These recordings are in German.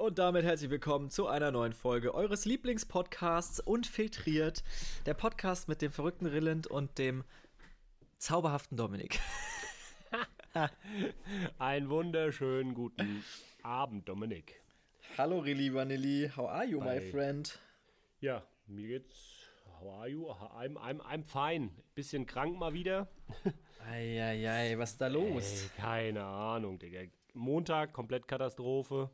Und damit herzlich willkommen zu einer neuen Folge eures Lieblingspodcasts Unfiltriert. Der Podcast mit dem verrückten Rilland und dem zauberhaften Dominik. Einen wunderschönen guten Abend, Dominik. Hallo Rilli Vanilli, how are you, my Hi. friend? Ja, mir geht's. How are you? I'm, I'm, I'm fine. Bisschen krank mal wieder. Eieiei, was ist da los? Ey, keine Ahnung, Digga. Montag, komplett Katastrophe.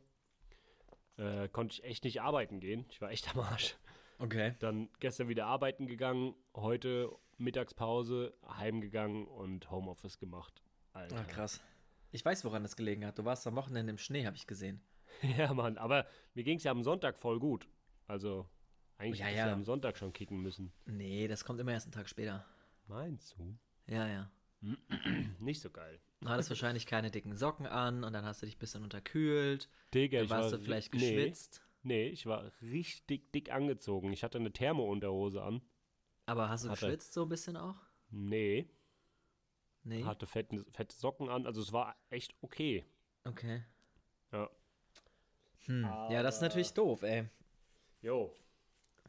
Äh, konnte ich echt nicht arbeiten gehen. Ich war echt am Arsch. Okay. Dann gestern wieder arbeiten gegangen. Heute Mittagspause, heimgegangen und Homeoffice gemacht. Alter. Ah, krass. Ich weiß, woran das gelegen hat. Du warst am Wochenende im Schnee, habe ich gesehen. Ja, Mann. Aber mir ging's ja am Sonntag voll gut. Also, eigentlich Ja, hätte ja. ja am Sonntag schon kicken müssen. Nee, das kommt immer erst einen Tag später. Meinst du? Ja, ja. Nicht so geil. Du hattest wahrscheinlich keine dicken Socken an und dann hast du dich ein bisschen unterkühlt. Digga, Dann ich warst war du vielleicht nee, geschwitzt. Nee, ich war richtig dick angezogen. Ich hatte eine Thermo-Unterhose an. Aber hast du Hatte. geschwitzt so ein bisschen auch? Nee, Nee. hatte fette, fette Socken an. Also es war echt okay. Okay. Ja. Ja, das ist natürlich doof, ey. Jo.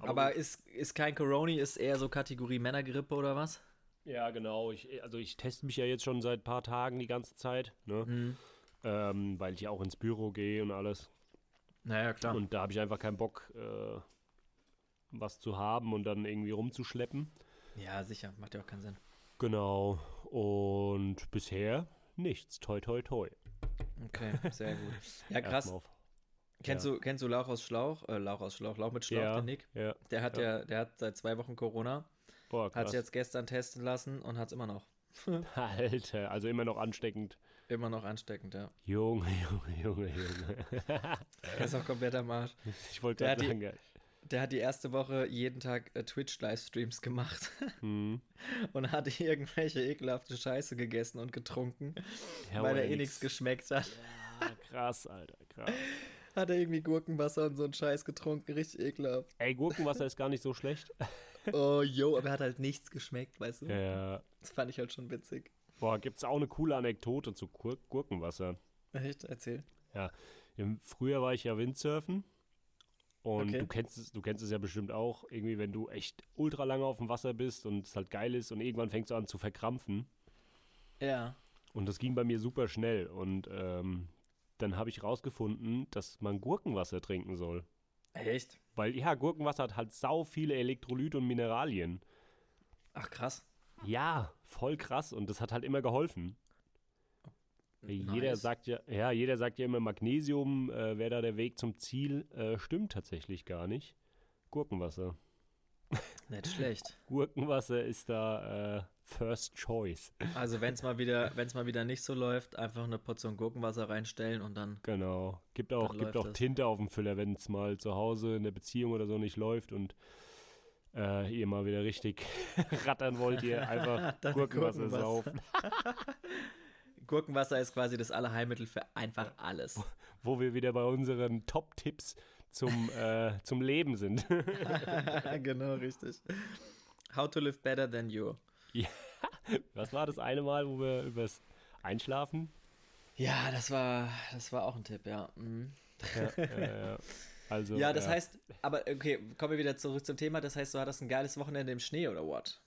Aber, ist, ist kein Corona, ist eher so Kategorie Männergrippe oder was? Ja, genau. Ich, also ich teste mich ja jetzt schon seit ein paar Tagen die ganze Zeit, ne? Mhm. Ähm, weil ich ja auch ins Büro gehe und alles. Naja, klar. Und da habe ich einfach keinen Bock, äh, was zu haben und dann irgendwie rumzuschleppen. ja, sicher. Macht ja auch keinen Sinn. Genau. Und bisher nichts. Toi, toi, toi. Okay, sehr gut. Ja, krass. Kennst, du, kennst du Lauch aus Schlauch? Äh, Lauch aus Schlauch, Lauch mit Schlauch, Ja, den Nick? ja, Der hat ja. der hat seit zwei Wochen Corona, Boah, hat sich jetzt gestern testen lassen und hat es immer noch. Alter, also immer noch ansteckend. Immer noch ansteckend, ja. Junge, Junge, Junge, Junge. Er ist auch komplett am Arsch. Ich wollte gerade hat die- sagen, Der hat die erste Woche jeden Tag äh, Twitch-Livestreams gemacht Mhm. und hat irgendwelche ekelhafte Scheiße gegessen und getrunken, Ja, weil er eh nichts geschmeckt hat. ja, krass, Alter, krass. Hat er irgendwie Gurkenwasser und so einen Scheiß getrunken, richtig ekelhaft. Ey, Gurkenwasser ist gar nicht so schlecht. Oh, yo, aber er hat halt nichts geschmeckt, weißt du? Ja. Das fand ich halt schon witzig. Boah, gibt's auch eine coole Anekdote zu Gur Gurkenwasser. Echt? Erzähl. Ja, im Frühjahr war ich ja Windsurfen. Und Okay. du kennst es, du kennst es ja bestimmt auch, irgendwie, wenn du echt ultra lange auf dem Wasser bist und es halt geil ist und irgendwann fängst du an zu verkrampfen. Ja. Und das ging bei mir super schnell. Und ähm, dann habe ich rausgefunden, dass man Gurkenwasser trinken soll. Echt? Weil, ja, Gurkenwasser hat halt sau viele Elektrolyte und Mineralien. Ach, krass. Ja, voll krass. Und das hat halt immer geholfen. Jeder Nice. sagt ja, ja, jeder sagt ja immer, Magnesium äh, wäre da der Weg zum Ziel. Äh, stimmt tatsächlich gar nicht. Gurkenwasser. Nicht schlecht. Gurkenwasser ist da äh, First Choice. Also, wenn es mal, wieder- wenn's mal wieder nicht so läuft, einfach eine Portion Gurkenwasser reinstellen und dann. Genau. Gibt auch, gibt auch das. Tinte auf dem Füller, wenn es mal zu Hause in der Beziehung oder so nicht läuft und äh, ihr mal wieder richtig rattern wollt, ihr einfach Gurkenwasser, Gurkenwasser. saufen. Gurkenwasser ist quasi das Allerheilmittel für einfach alles. Wo wir wieder bei unseren Top-Tipps zum, äh, zum Leben sind. genau, richtig. How to live better than you. ja. Was war das eine Mal, wo wir übers Einschlafen? Ja, das war, das war auch ein Tipp, ja. Mhm. Ja, äh, also, Ja, das heißt, aber okay, kommen wir wieder zurück zum Thema. Das heißt, du hattest ein geiles Wochenende im Schnee oder what?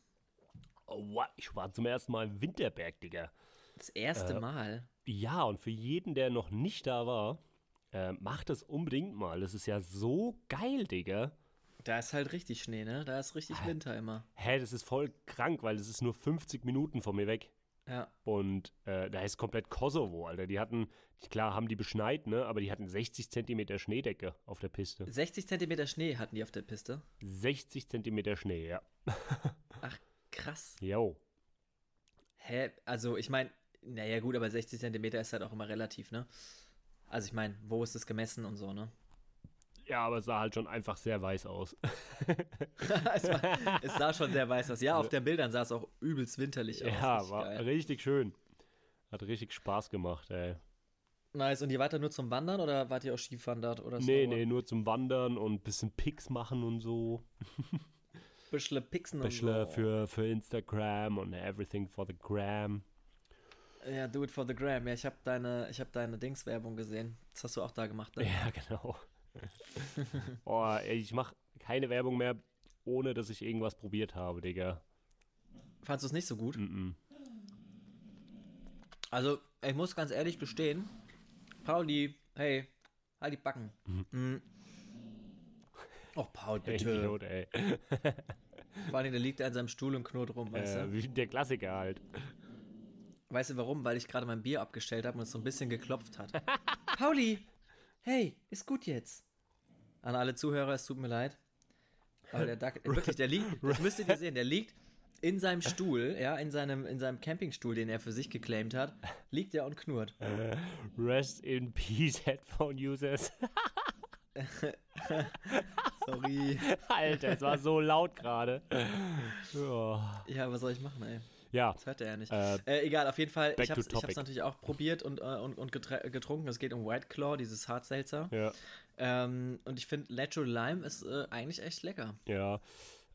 Oh, wow, ich war zum ersten Mal im Winterberg, Digga. Das erste Äh, Mal. Ja, und für jeden, der noch nicht da war, äh, macht das unbedingt mal. Das ist ja so geil, Digga. Da ist halt richtig Schnee, ne? Da ist richtig Winter immer. Hä, das ist voll krank, weil das ist nur 50 Minuten von mir weg. Ja. Und äh, da ist komplett Kosovo, Alter. Die hatten, klar haben die beschneit, ne? Aber die hatten 60 Zentimeter Schneedecke auf der Piste. 60 Zentimeter Schnee hatten die auf der Piste. 60 Zentimeter Schnee, ja. Ach, krass. Jo. Hä? Also, ich meine, naja, gut, aber 60 Zentimeter ist halt auch immer relativ, ne? Also, ich meine, wo ist es gemessen und so, ne? Ja, aber es sah halt schon einfach sehr weiß aus. es, war, es sah schon sehr weiß aus. Ja, auf den Bildern sah es auch übelst winterlich aus. ja, Richtig war geil. richtig schön. Hat richtig Spaß gemacht, ey. Nice. Und ihr wart da nur zum Wandern oder wart ihr auch Skifahren dort? Oder Nee, nee, nur zum Wandern und ein bisschen Pics machen und so. Bischle Pixen und so. für, für Instagram und everything for the gram. Ja, do it for the gram. Ja, ich habe deine, ich hab deine Dings-Werbung gesehen. Das hast du auch da gemacht, ne? Ja, genau. oh, ey, ich mache keine Werbung mehr, ohne dass ich irgendwas probiert habe, Digga. Fandest du es nicht so gut? Mm -mm. Also, ich muss ganz ehrlich gestehen, Pauli, hey, halt die Backen. Mhm. Och, Paul, bitte. Idiot, ey. Vor allem, der liegt da in seinem Stuhl und knurrt rum, weißt Äh, du? wie der Klassiker halt. Weißt du warum? Weil ich gerade mein Bier abgestellt habe und es so ein bisschen geklopft hat. Pauli, hey, ist gut jetzt. An alle Zuhörer, es tut mir leid. Aber der Duck, wirklich, der liegt, das müsstet ihr sehen, der liegt in seinem Stuhl, ja, in seinem, in seinem Campingstuhl, den er für sich geclaimt hat, liegt er und knurrt. Rest in Peace, Headphone-Users. Sorry. Alter, es war so laut gerade. Ja, was soll ich machen, ey? Ja, Das hört er ja nicht. Äh, Äh, egal, auf jeden Fall, ich hab's topic. natürlich auch probiert und, äh, und, und getrunken. Es geht um White Claw, dieses Hartselzer. ja, Ähm, und ich finde, Natural Lime ist äh, eigentlich echt lecker. ja.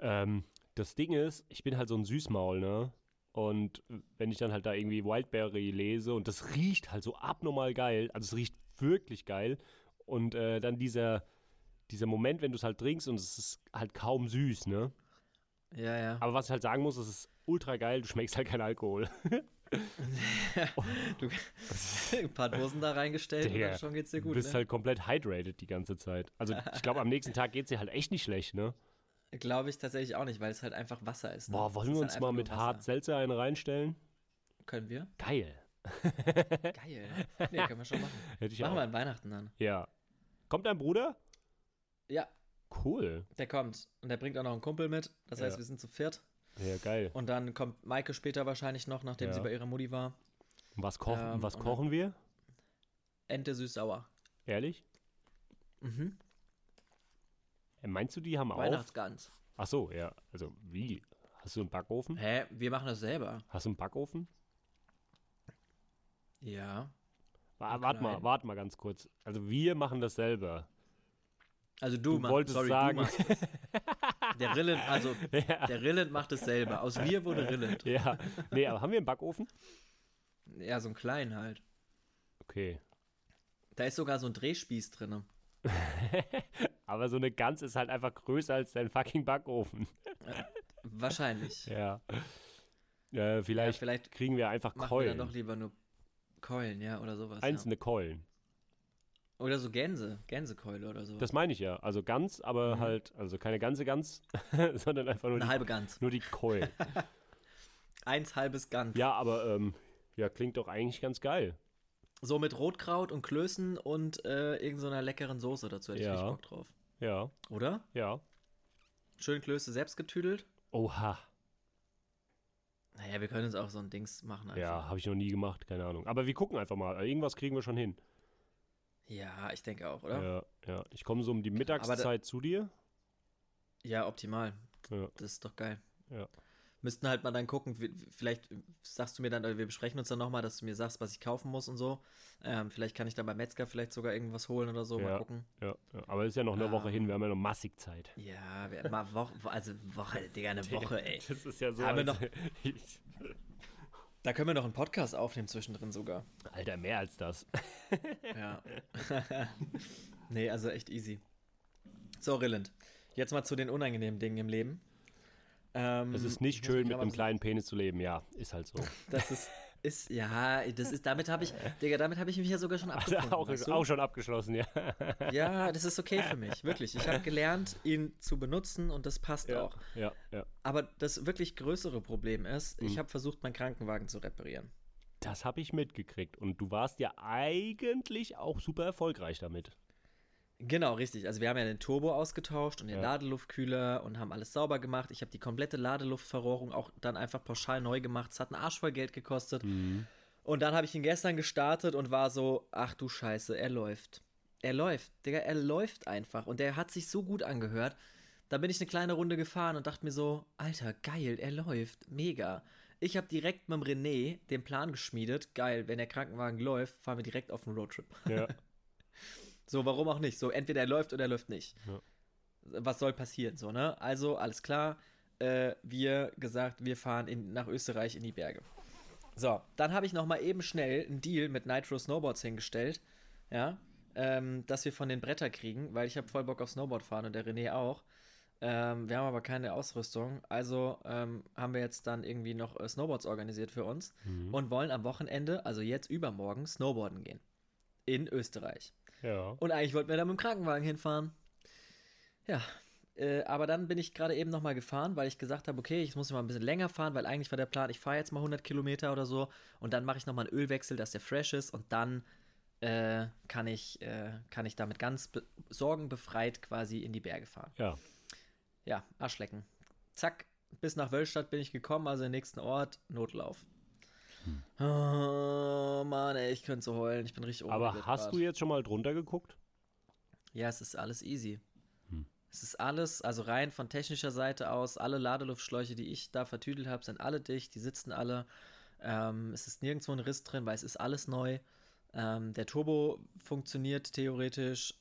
Ähm, das Ding ist, ich bin halt so ein Süßmaul, ne? Und wenn ich dann halt da irgendwie Wildberry lese und das riecht halt so abnormal geil, also es riecht wirklich geil. Und äh, dann dieser, dieser Moment, wenn du es halt trinkst und es ist halt kaum süß, ne? Ja, ja. Aber was ich halt sagen muss, es ist ultra geil, du schmeckst halt keinen Alkohol. Du, ein paar Dosen da reingestellt und Digga, dann schon geht's dir Du gut. bist Ne? halt komplett hydrated die ganze Zeit. Also ich glaube, am nächsten Tag geht es dir halt echt nicht schlecht, ne? Glaube ich tatsächlich auch nicht, weil es halt einfach Wasser ist. Ne? Boah, wollen wir halt uns einfach mal mit. Hart Seltzer einen reinstellen? Können wir? Geil. Geil. Nee, können wir schon machen. Hätte ich machen auch. wir an Weihnachten dann. Ja. Kommt dein Bruder? Ja, Cool. der kommt. Und der bringt auch noch einen Kumpel mit. Das heißt, Ja. wir sind zu viert. Ja, geil. Und dann kommt Maike später wahrscheinlich noch, nachdem Ja. sie bei ihrer Mutti war. Und was kochen, Ähm, was kochen wir? Ente süß-sauer. Ehrlich? Mhm. Äh, Meinst du, die haben auch? Weihnachtsgans. Ach so, ja. Also wie? Hast du einen Backofen? Hä? Wir machen das selber. Hast du einen Backofen? Ja. Wa- Warte mal, warte mal ganz kurz. Also wir machen das selber. Also du, Du machst- wolltest sorry, sagen- Du machst es. der Rilland, also ja. der Rilland macht es selber. Aus wir wurde Rilland. ja. Nee, aber haben wir einen Backofen? Ja, so einen kleinen halt. Okay. Da ist sogar so ein Drehspieß drin. Aber so eine Gans ist halt einfach größer als dein fucking Backofen. Wahrscheinlich. Ja. Äh, vielleicht, ja, vielleicht kriegen wir einfach machen wir Keulen. dann doch lieber nur Keulen, ja, oder sowas. Ja. Einzelne Keulen. Oder so Gänse, Gänsekeule oder so. Das meine ich ja. Also Gans, aber Mhm. halt, also keine ganze Gans, sondern einfach nur Eine die, halbe Gans. nur die Keulen. Eins halbes Gans. ja, aber ähm, ja, klingt doch eigentlich ganz geil. So mit Rotkraut und Klößen und äh, irgendeiner so einer leckeren Soße dazu hätte ich Ja. richtig Bock drauf. Ja, Oder? ja. Schön Klöße selbst getüdelt. Oha. Naja, wir können uns auch so ein Dings machen einfach. Ja, habe ich noch nie gemacht, keine Ahnung. Aber wir gucken einfach mal. Irgendwas kriegen wir schon hin. Ja, ich denke auch, oder? Ja, ja. Ich komme so um die Mittagszeit zu dir. Ja, optimal. Ja. Das ist doch geil. Ja. Müssten halt mal dann gucken, vielleicht sagst du mir dann, oder wir besprechen uns dann nochmal, dass du mir sagst, was ich kaufen muss und so. Ähm, vielleicht kann ich dann bei Metzger vielleicht sogar irgendwas holen oder so, mal Ja. gucken. Ja, ja. Aber es ist ja noch eine Woche Ähm. hin, wir haben ja noch massig Zeit. Ja, wir, mal Woche, also Woche, Digga, eine Woche, ey. Das ist ja so. Haben wir noch- Da können wir noch einen Podcast aufnehmen zwischendrin sogar. Alter, mehr als das. Ja. nee, also echt easy. So, Rilland. Jetzt mal zu den unangenehmen Dingen im Leben. Ähm, Es ist ich nicht schön, mit einem kleinen Penis zu leben. Ja, ist halt so. Das ist, ist, ja, das ist, damit habe ich, Digga, damit habe ich mich ja sogar schon Also abgefunden. auch, weißt du? auch schon abgeschlossen, ja. Ja, das ist okay für mich, wirklich. Ich habe gelernt, ihn zu benutzen und das passt Ja, auch. ja, ja. Aber das wirklich größere Problem ist, ich Mhm. habe versucht, meinen Krankenwagen zu reparieren. Das habe ich mitgekriegt. Und du warst ja eigentlich auch super erfolgreich damit. Genau, richtig. Also wir haben ja den Turbo ausgetauscht und den Ja. Ladeluftkühler und haben alles sauber gemacht. Ich habe die komplette Ladeluftverrohrung auch dann einfach pauschal neu gemacht. Es hat einen Arsch voll Geld gekostet. Mhm. Und dann habe ich ihn gestern gestartet und war so, ach du Scheiße, er läuft. Er läuft, Digga, er läuft einfach. Und der hat sich so gut angehört. Da bin ich eine kleine Runde gefahren und dachte mir so, Alter, geil, er läuft, mega. Ich habe direkt mit dem René den Plan geschmiedet, geil, wenn der Krankenwagen läuft, fahren wir direkt auf einen Roadtrip. Ja, So, warum auch nicht? So, entweder er läuft oder er läuft nicht. Ja. Was soll passieren? So, ne? Also, alles klar. Äh, wir gesagt, wir fahren in, nach Österreich in die Berge. So, dann habe ich noch mal eben schnell einen Deal mit Nitro Snowboards hingestellt, ja, ähm, dass wir von den Bretter kriegen, weil ich habe voll Bock auf Snowboard fahren und der René auch. Ähm, wir haben aber keine Ausrüstung, also ähm, haben wir jetzt dann irgendwie noch äh, Snowboards organisiert für uns Mhm. und wollen am Wochenende, also jetzt übermorgen, Snowboarden gehen. In Österreich. Ja. Und eigentlich wollten wir da mit dem Krankenwagen hinfahren. Ja, äh, aber dann bin ich gerade eben nochmal gefahren, weil ich gesagt habe, okay, ich muss mal ein bisschen länger fahren, weil eigentlich war der Plan, ich fahre jetzt mal 100 Kilometer oder so und dann mache ich nochmal einen Ölwechsel, dass der fresh ist und dann äh, kann, ich, äh, kann ich damit ganz be sorgenbefreit quasi in die Berge fahren. Ja. Ja, Arschlecken. Zack, bis nach Wölstadt bin ich gekommen, also den nächsten Ort, Notlauf. Oh Mann, ey, ich könnte so heulen, ich bin richtig Aber hast grad. du jetzt schon mal drunter geguckt? Ja, es ist alles easy. Hm. Es ist alles, also rein von technischer Seite aus, alle Ladeluftschläuche, die ich da vertüdelt habe, sind alle dicht, die sitzen alle. Ähm, es ist nirgendwo ein Riss drin, weil es ist alles neu. Ähm, der Turbo funktioniert theoretisch.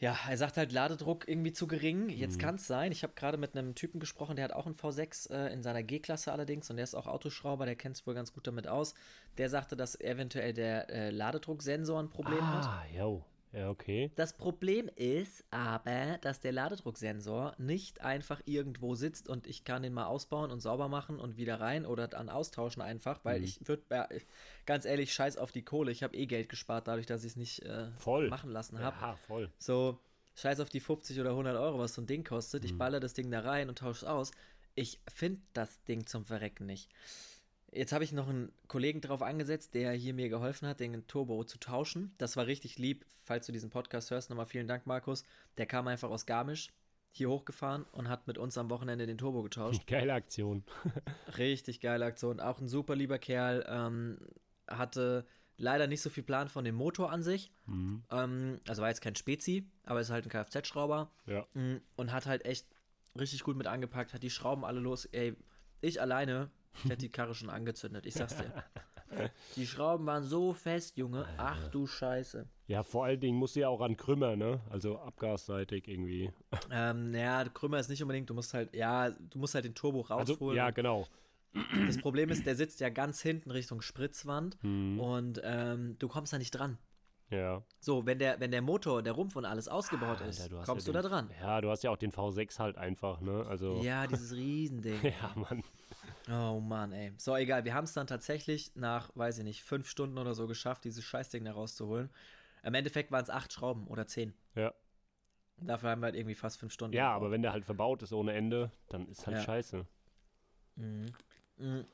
Ja, er sagt halt Ladedruck irgendwie zu gering. Jetzt Mhm. kann es sein. Ich habe gerade mit einem Typen gesprochen, der hat auch einen V6 äh, in seiner G-Klasse allerdings und der ist auch Autoschrauber, der kennt sich wohl ganz gut damit aus. Der sagte, dass eventuell der äh, Ladedrucksensor ein Problem hat. ah, jo. Ja, okay. Das Problem ist aber, dass der Ladedrucksensor nicht einfach irgendwo sitzt und ich kann den mal ausbauen und sauber machen und wieder rein oder dann austauschen einfach, weil Mhm. ich würde, ja, ganz ehrlich, scheiß auf die Kohle. Ich habe eh Geld gespart dadurch, dass ich es nicht äh, Voll. machen lassen habe. Ja, voll. So, scheiß auf die 50 oder 100 Euro, was so ein Ding kostet. Ich Mhm. baller das Ding da rein und tausche es aus. Ich finde das Ding zum Verrecken nicht. Jetzt habe ich noch einen Kollegen drauf angesetzt, der hier mir geholfen hat, den Turbo zu tauschen. Das war richtig lieb. Falls du diesen Podcast hörst, nochmal vielen Dank, Markus. Der kam einfach aus Garmisch hier hochgefahren und hat mit uns am Wochenende den Turbo getauscht. Geile Aktion. Richtig geile Aktion. Auch ein super lieber Kerl. Ähm, hatte leider nicht so viel Plan von dem Motor an sich. Mhm. Ähm, also war jetzt kein Spezi, aber ist halt ein Kfz-Schrauber. Ja. Mm, Und hat halt echt richtig gut mit angepackt, hat die Schrauben alle los. Ey, ich alleine, ich hätte die Karre schon angezündet, ich sag's dir. Die Schrauben waren so fest, Junge. Ach du Scheiße. Ja, vor allen Dingen musst du ja auch an Krümmer, ne? Also abgasseitig irgendwie. Ähm, naja, Krümmer ist nicht unbedingt, du musst halt, ja, du musst halt den Turbo Also, rausholen. ja, genau. Das Problem ist, der sitzt ja ganz hinten Richtung Spritzwand Mhm. und ähm, du kommst da nicht dran. Ja. So, wenn der, wenn der Motor, der Rumpf und alles ausgebaut ist, Alter, hast kommst ja du da den, dran. Ja, du hast ja auch den V6 halt einfach, ne? Also. Ja, dieses Riesending. Ja, Mann. Oh Mann, ey. So, egal, wir haben es dann tatsächlich nach, weiß ich nicht, fünf Stunden oder so geschafft, dieses Scheißding da rauszuholen. Im Endeffekt waren es acht Schrauben oder zehn. Ja. Dafür haben wir halt irgendwie fast fünf Stunden. Ja, gebraucht. aber wenn der halt verbaut ist ohne Ende, dann ist halt Ja. scheiße. Mhm. Mhm.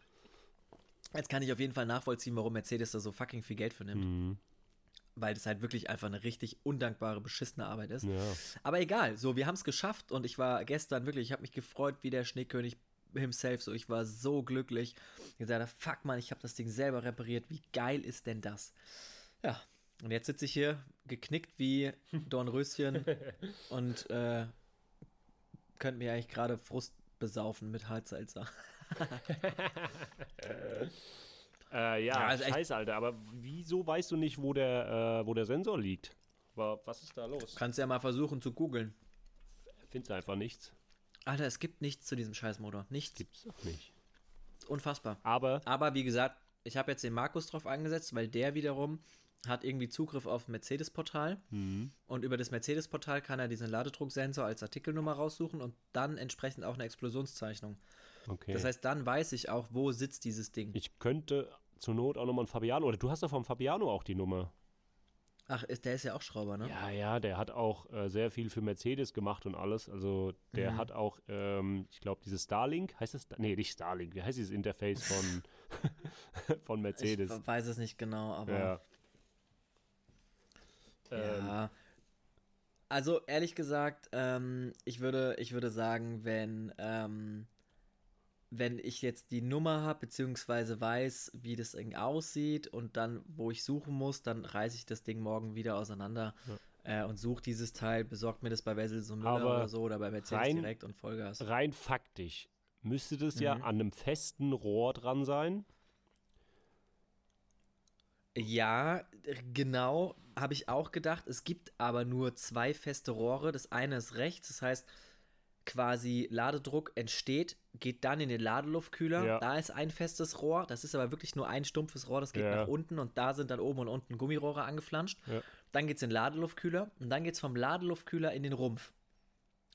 Jetzt kann ich auf jeden Fall nachvollziehen, warum Mercedes da so fucking viel Geld für nimmt. Mhm. Weil das halt wirklich einfach eine richtig undankbare, beschissene Arbeit ist. Ja. Aber egal, so, wir haben es geschafft und ich war gestern wirklich, ich habe mich gefreut wie der Schneekönig himself, so, ich war so glücklich. Ich gesagt, fuck man, ich habe das Ding selber repariert, wie geil ist denn das? Ja, und jetzt sitze ich hier geknickt wie Dornröschen und äh, könnte mir eigentlich gerade Frust besaufen mit Halssalzer. Äh, ja, Ja, also scheiße, Alter. Aber wieso weißt du nicht, wo der, äh, wo der Sensor liegt? Wa- Was ist da los? Kannst ja mal versuchen zu googeln. Findest einfach nichts. Alter, es gibt nichts zu diesem Scheißmotor. Nichts. Gibt's doch nicht. Unfassbar. Aber, Aber wie gesagt, ich habe jetzt den Markus drauf angesetzt, weil der wiederum hat irgendwie Zugriff auf Mercedes-Portal mhm. und über das Mercedes-Portal kann er diesen Ladedrucksensor als Artikelnummer raussuchen und dann entsprechend auch eine Explosionszeichnung. okay. Das heißt, dann weiß ich auch, wo sitzt dieses Ding. ich könnte zur Not auch nochmal einen Fabiano, oder du hast doch vom Fabiano auch die Nummer. Ach, ist, der ist ja auch Schrauber, ne? Ja, ja, der hat auch äh, sehr viel für Mercedes gemacht und alles. Also der Mhm. hat auch, ähm, ich glaube, dieses Starlink, heißt es? Nee, nicht Starlink, wie heißt dieses Interface von, von Mercedes? Ich weiß es nicht genau, aber. ja. Ähm, Ja. Also ehrlich gesagt, ähm, ich würde, ich würde sagen, wenn, ähm, wenn ich jetzt die Nummer habe, beziehungsweise weiß, wie das Ding aussieht und dann, wo ich suchen muss, dann reiße ich das Ding morgen wieder auseinander äh, und suche dieses Teil, besorgt mir das bei Wessel so Müller Aber oder so oder bei Mercedes rein- direkt und Vollgas. rein faktisch müsste das ja Mhm. an einem festen Rohr dran sein. Ja, genau, habe ich auch gedacht. Es gibt aber nur zwei feste Rohre. Das eine ist rechts, das heißt, quasi Ladedruck entsteht, geht dann in den Ladeluftkühler. Ja. Da ist ein festes Rohr. Das ist aber wirklich nur ein stumpfes Rohr, das geht Ja. nach unten und da sind dann oben und unten Gummirohre angeflanscht. Ja. Dann geht es in den Ladeluftkühler und dann geht es vom Ladeluftkühler in den Rumpf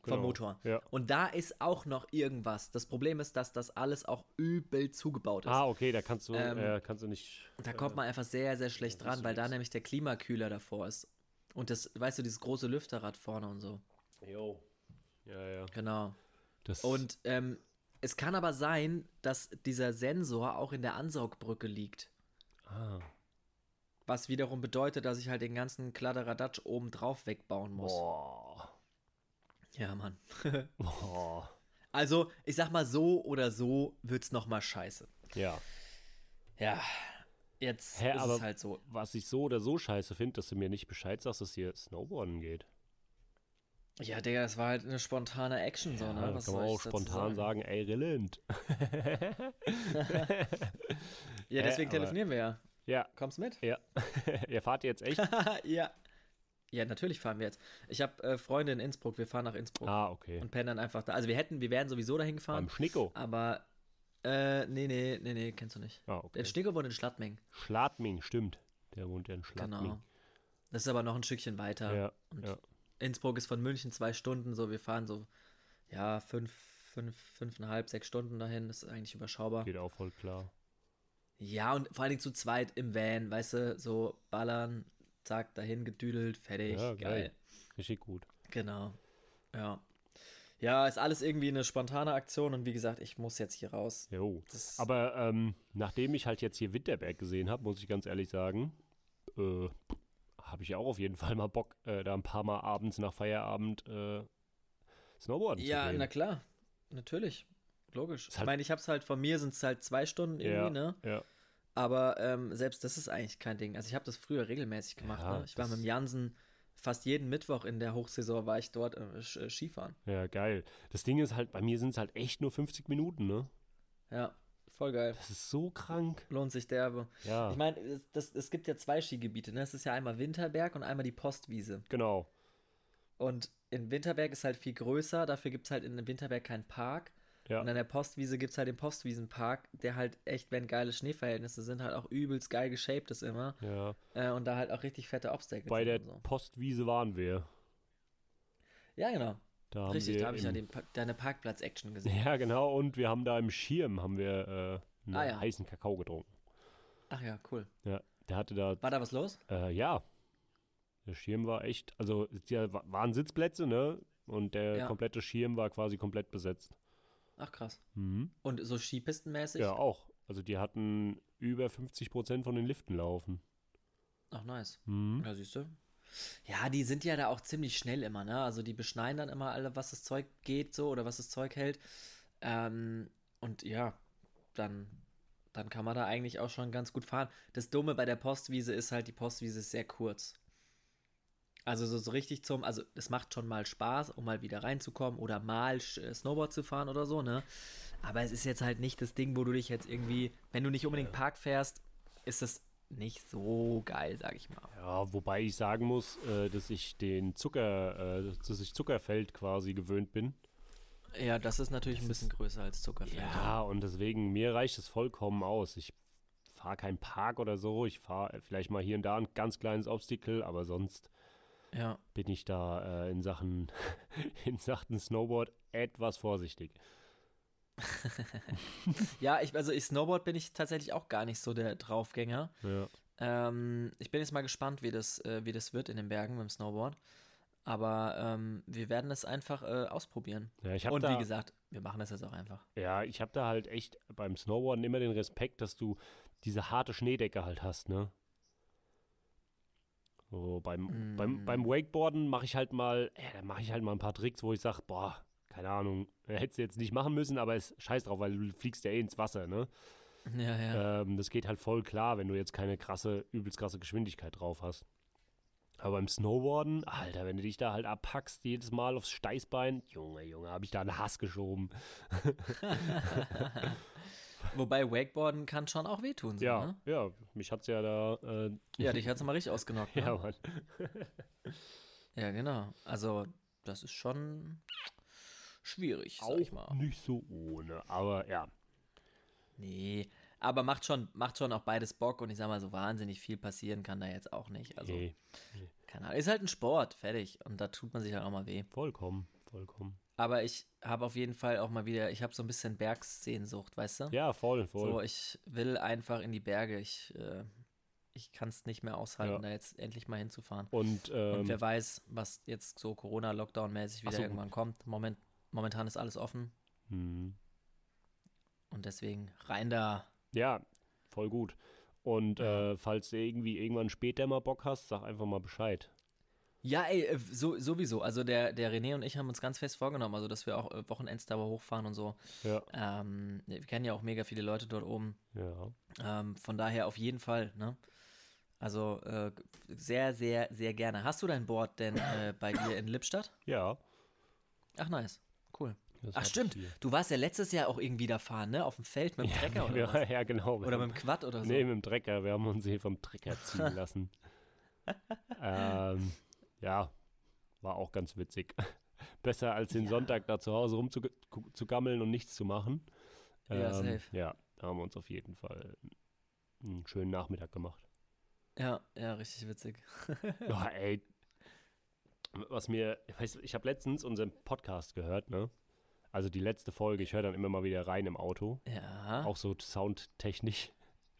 vom Genau. Motor. Und da ist auch noch irgendwas. Das Problem ist, dass das alles auch übel zugebaut ist. Ah, okay, da kannst du, Ähm, äh, kannst du nicht. Da kommt man einfach sehr, sehr schlecht dran, weil da nämlich der Klimakühler davor ist. Und das, weißt du, dieses große Lüfterrad vorne und so. Jo. Ja, ja. Genau. Das, Und ähm, es kann aber sein, dass dieser Sensor auch in der Ansaugbrücke liegt. ah, Was wiederum bedeutet, dass ich halt den ganzen Kladderadatsch oben drauf wegbauen muss. boah. Ja, Mann. Boah. Also, ich sag mal, so oder so wird's noch mal scheiße. Ja. Ja, jetzt Hä, ist es halt so. was ich so oder so scheiße finde, dass du mir nicht Bescheid sagst, dass hier Snowboarden geht. Ja, Digga, das war halt eine spontane Action so, Ja, ne? Was kann man auch spontan sagen, ey, Rilland. Ja, deswegen aber- telefonieren wir ja. Ja, Kommst mit? ja. Ihr fahrt jetzt echt? ja. Ja, natürlich fahren wir jetzt. Ich habe äh, Freunde in Innsbruck, wir fahren nach Innsbruck ah, okay. und pennen dann einfach da. Also wir hätten, wir wären sowieso dahin gefahren, Beim Schnicko. aber äh, nee, nee, nee, nee, kennst du nicht. Ah, okay. Der Sticke wohnt in Schladming. Schladming, stimmt. Der wohnt ja in Schladming. Genau. Das ist aber noch ein Stückchen weiter. Ja, Und ja. Innsbruck ist von München zwei Stunden, so wir fahren so, ja, fünf, fünf, fünfeinhalb, sechs Stunden dahin. Das ist eigentlich überschaubar. Geht auch voll klar. Ja, und vor allen Dingen zu zweit im Van, weißt du, so ballern, zack, dahin gedüdelt, fertig, Ja, geil. geil. Richtig gut. Genau. Ja. Ja, ist alles irgendwie eine spontane Aktion und wie gesagt, ich muss jetzt hier raus. Jo. Das, Aber ähm, nachdem ich halt jetzt hier Winterberg gesehen habe, muss ich ganz ehrlich sagen, äh, habe ich auch auf jeden Fall mal Bock, äh, da ein paar Mal abends nach Feierabend äh, Snowboarden ja, zu gehen. na klar. Natürlich. Logisch. Halt- ich meine, ich hab's halt von mir sind es halt zwei Stunden irgendwie, ja, ne? ja. Aber ähm, selbst das ist eigentlich kein Ding. Also ich habe das früher regelmäßig gemacht. Ja, ne? Ich war mit dem Jansen fast jeden Mittwoch in der Hochsaison war ich dort äh, äh, Skifahren. Ja, geil. Das Ding ist halt, bei mir sind es halt echt nur 50 Minuten, ne? Ja, voll geil. Das ist so krank. Lohnt sich derbe. Ja, Ich meine, es, das- es gibt ja zwei Skigebiete. Ne? Es ist ja einmal Winterberg und einmal die Postwiese. genau. Und in Winterberg ist halt viel größer. Dafür gibt es halt in Winterberg keinen Park. Ja. Und an der Postwiese gibt es halt den Postwiesenpark, der halt echt, wenn geile Schneeverhältnisse sind, halt auch übelst geil geshaped ist immer. Ja. Äh, und da halt auch richtig fette Obstacles Bei der so. Postwiese waren wir. Ja, genau. Da haben Richtig, wir da habe ich ja den, deine Parkplatz-Action gesehen. Ja, genau. Und wir haben da im Schirm haben wir äh, einen Ah, ja. heißen Kakao getrunken. Ach ja, cool. Ja, der hatte da, War da was los? äh, ja, der Schirm war echt, also ja, wa- waren Sitzplätze, ne? Und der Ja. komplette Schirm war quasi komplett besetzt. Ach krass. Mhm. Und so Skipistenmäßig? Ja, auch. Also die hatten über 50 Prozent von den Liften laufen. Ach nice. Mhm. Ja, siehst du. Ja, die sind ja da auch ziemlich schnell immer, ne? Also die beschneiden dann immer alle, was das Zeug geht, so oder was das Zeug hält. Ähm, und ja, dann, dann kann man da eigentlich auch schon ganz gut fahren. Das Dumme bei der Postwiese ist halt, die Postwiese ist sehr kurz. Also so, so richtig zum, also es macht schon mal Spaß, um mal wieder reinzukommen oder mal äh, Snowboard zu fahren oder so, ne? Aber es ist jetzt halt nicht das Ding, wo du dich jetzt irgendwie, wenn du nicht unbedingt Park fährst, ist das nicht so geil, sag ich mal. Ja, wobei ich sagen muss, äh, dass ich den Zucker, äh, dass ich Zuckerfeld quasi gewöhnt bin. Ja, das ist natürlich ein bisschen größer als Zuckerfeld. Ja, und deswegen, mir reicht es vollkommen aus. Ich fahre keinen Park oder so. Ich fahre vielleicht mal hier und da ein ganz kleines Obstacle, aber sonst Ja. bin ich da äh, in Sachen in Sachen Snowboard etwas vorsichtig. Ja, ich, also ich Snowboard bin ich tatsächlich auch gar nicht so der Draufgänger. Ja. Ähm, ich bin jetzt mal gespannt, wie das, äh, wie das wird in den Bergen mit dem Snowboard. Aber ähm, wir werden es einfach äh, ausprobieren. Ja, ich Und da, wie gesagt, wir machen das jetzt auch einfach. ja, ich habe da halt echt beim Snowboarden immer den Respekt, dass du diese harte Schneedecke halt hast, ne? So, beim, beim, Mm. beim Wakeboarden mache ich halt mal, da mache ich halt mal ein paar Tricks, wo ich sage, boah, keine Ahnung, hättest du jetzt nicht machen müssen, aber es scheiß drauf, weil du fliegst ja eh ins Wasser, ne? Ja, ja. Ähm, das geht halt voll klar, wenn du jetzt keine krasse, übelst krasse Geschwindigkeit drauf hast. Aber beim Snowboarden, Alter, wenn du dich da halt abpackst, jedes Mal aufs Steißbein, Junge, Junge, habe ich da einen Hass geschoben. Wobei Wakeboarden kann schon auch wehtun. So, Ja, Ne? ja, mich hat's ja da, äh, Ja, dich hat es mal richtig ausgenockt. Ne? ja, Mann. Ja, genau. Also, das ist schon, schwierig, sag Auch ich mal. nicht so ohne, aber ja. Nee, aber macht schon, macht schon auch beides Bock und ich sag mal, so wahnsinnig viel passieren kann da jetzt auch nicht. Also, Nee, keine Ahnung. Ist halt ein Sport, fertig. Und da tut man sich halt auch mal weh. vollkommen, vollkommen. Aber ich habe auf jeden Fall auch mal wieder, ich habe so ein bisschen Bergsehnsucht, weißt du? Ja, voll, voll. So, ich will einfach in die Berge. Ich, äh, ich kann es nicht mehr aushalten, Ja. da jetzt endlich mal hinzufahren. Und, ähm, Und wer weiß, was jetzt so Corona-Lockdown-mäßig wieder so. irgendwann kommt. Moment, momentan ist alles offen. hm. Und deswegen rein da. Ja, voll gut. Und äh, falls du irgendwie irgendwann später mal Bock hast, sag einfach mal Bescheid. Ja, ey, äh, so, sowieso. Also der, der René und ich haben uns ganz fest vorgenommen, also dass wir auch äh, Wochenendstour hochfahren und so. Ja. Ähm, wir kennen ja auch mega viele Leute dort oben. Ja. Ähm, von daher auf jeden Fall, ne? Also äh, sehr, sehr, sehr gerne. Hast du dein Board denn äh, bei dir in Lippstadt? Ja. Ach, nice. Cool. das Ach, stimmt. hier. Du warst ja letztes Jahr auch irgendwie da fahren, ne? Auf dem Feld mit dem Trecker oder ja, was? ja, genau. Oder mit dem Quad oder so. Nee, mit dem Trecker. Wir haben uns hier vom Trecker ziehen lassen. ähm, ja, war auch ganz witzig. Besser als den Ja. Sonntag da zu Hause rumzugammeln und nichts zu machen. Ja, Ähm, safe. ja, da haben wir uns auf jeden Fall einen schönen Nachmittag gemacht. Ja, ja, richtig witzig. Ja, ey. Was mir, ich ich habe letztens unseren Podcast gehört, ne? Also die letzte Folge, ich höre dann immer mal wieder rein im Auto. Ja. Auch so soundtechnisch.